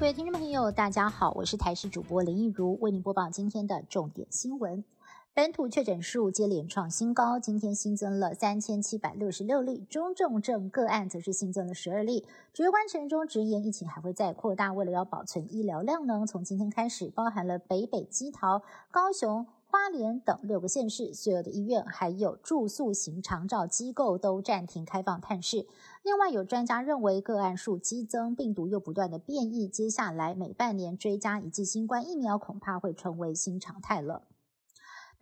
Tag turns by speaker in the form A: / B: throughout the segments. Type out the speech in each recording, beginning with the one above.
A: 各位听众朋友，大家好，我是台视主播林一如，为您播报今天的重点新闻。本土确诊数接连创新高，今天新增了三千七百六十六例，中重症个案则是新增了十二例。指挥官陈忠直言，疫情还会再扩大，为了要保存医疗量能，从今天开始，包含了北北基桃、高雄。花莲等六个县市所有的医院，还有住宿型长照机构都暂停开放探视。另外，有专家认为个案数激增，病毒又不断的变异，接下来每半年追加一剂新冠疫苗，恐怕会成为新常态了。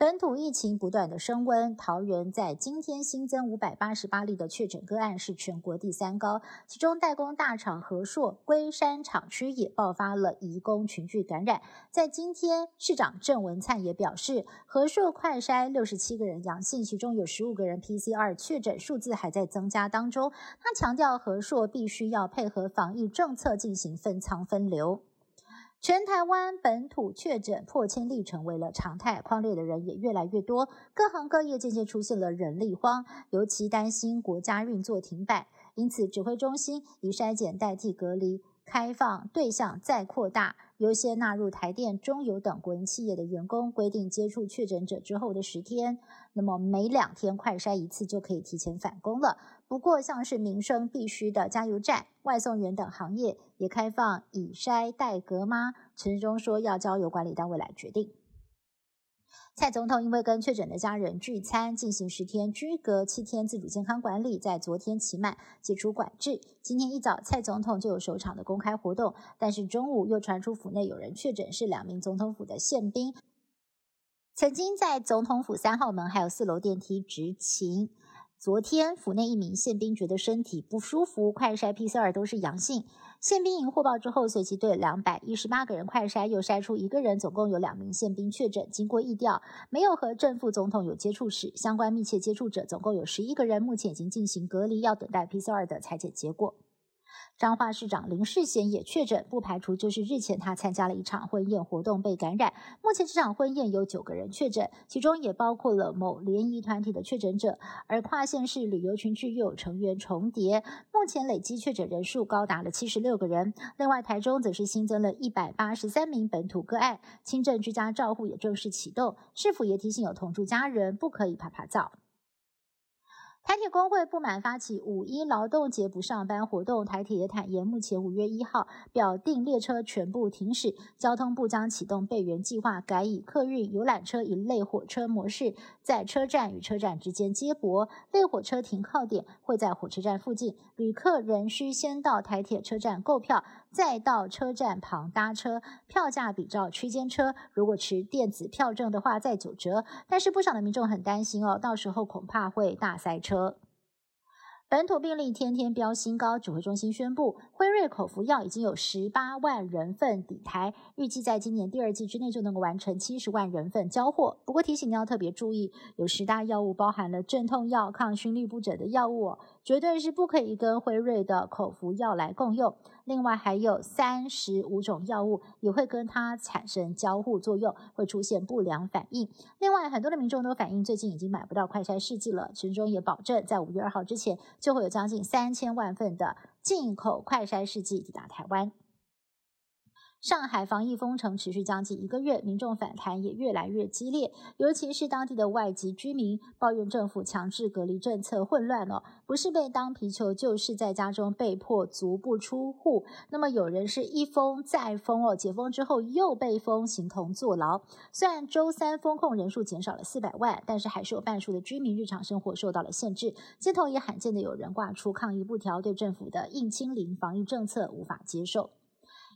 A: 本土疫情不断的升温，桃园在今天新增五百八十八例的确诊个案，是全国第三高。其中代工大厂和硕龟山厂区也爆发了移工群聚感染。在今天，市长郑文灿也表示，和硕快筛六十七个人阳性，其中有十五个人 PCR 确诊，数字还在增加当中。他强调，和硕必须要配合防疫政策进行分仓分流。全台湾本土确诊破千例成为了常态，框列的人也越来越多，各行各业渐渐出现了人力荒，尤其担心国家运作停摆，因此指挥中心以筛检代替隔离。开放对象再扩大，优先纳入台电、中油等国营企业的员工，规定接触确诊者之后的十天，那么每两天快筛一次就可以提前返工了。不过，像是民生必需的加油站、外送员等行业，也开放以筛代隔吗？陈时中说要交由管理单位来决定。蔡总统因为跟确诊的家人聚餐，进行十天居隔、七天自主健康管理，在昨天期满解除管制。今天一早，蔡总统就有首场的公开活动，但是中午又传出府内有人确诊，是两名总统府的宪兵，曾经在总统府三号门还有四楼电梯执勤。昨天府内一名宪兵觉得身体不舒服，快筛 PCR 都是阳性。宪兵营获报之后，随即对两百一十八个人快筛，又筛出一个人，总共有两名宪兵确诊。经过疫调，没有和正副总统有接触史，相关密切接触者总共有十一个人，目前已经进行隔离，要等待 PCR 的裁剪结果。彰化市长林世贤也确诊，不排除就是日前他参加了一场婚宴活动被感染。目前这场婚宴有九个人确诊，其中也包括了某联谊团体的确诊者，而跨县市旅游群聚又有成员重叠。目前累计确诊人数高达了七十六个人。另外，台中则是新增了一百八十三名本土个案，轻症居家照护也正式启动。市府也提醒有同住家人不可以拍拍照。台铁工会不满发起五一劳动节不上班活动，台铁也坦言，目前五月一号表定列车全部停驶，交通部将启动备援计划，改以客运游览车一类火车模式，在车站与车站之间接驳，类火车停靠点会在火车站附近，旅客仍需先到台铁车站购票，再到车站旁搭车，票价比照区间车，如果持电子票证的话再九折，但是不少的民众很担心哦，到时候恐怕会大塞车。本土病例天天飙新高，指挥中心宣布，辉瑞口服药已经有十八万人份抵台，预计在今年第二季之内就能够完成七十万人份交货。不过提醒你要特别注意，有十大药物包含了镇痛药、抗熏力不整的药物，绝对是不可以跟辉瑞的口服药来共用。另外还有三十五种药物也会跟它产生交互作用，会出现不良反应。另外很多的民众都反映，最近已经买不到快筛试剂了。群中也保证，在五月二号之前。就会有将近三千万份的进口快筛试剂抵达台湾。上海防疫封城持续将近一个月，民众反弹也越来越激烈，尤其是当地的外籍居民抱怨政府强制隔离政策混乱了，不是被当皮球，就是在家中被迫足不出户。那么有人是一封再封哦，解封之后又被封，形同坐牢。虽然周三封控人数减少了四百万，但是还是有半数的居民日常生活受到了限制，街头也罕见的有人挂出抗议布条，对政府的硬清零防疫政策无法接受。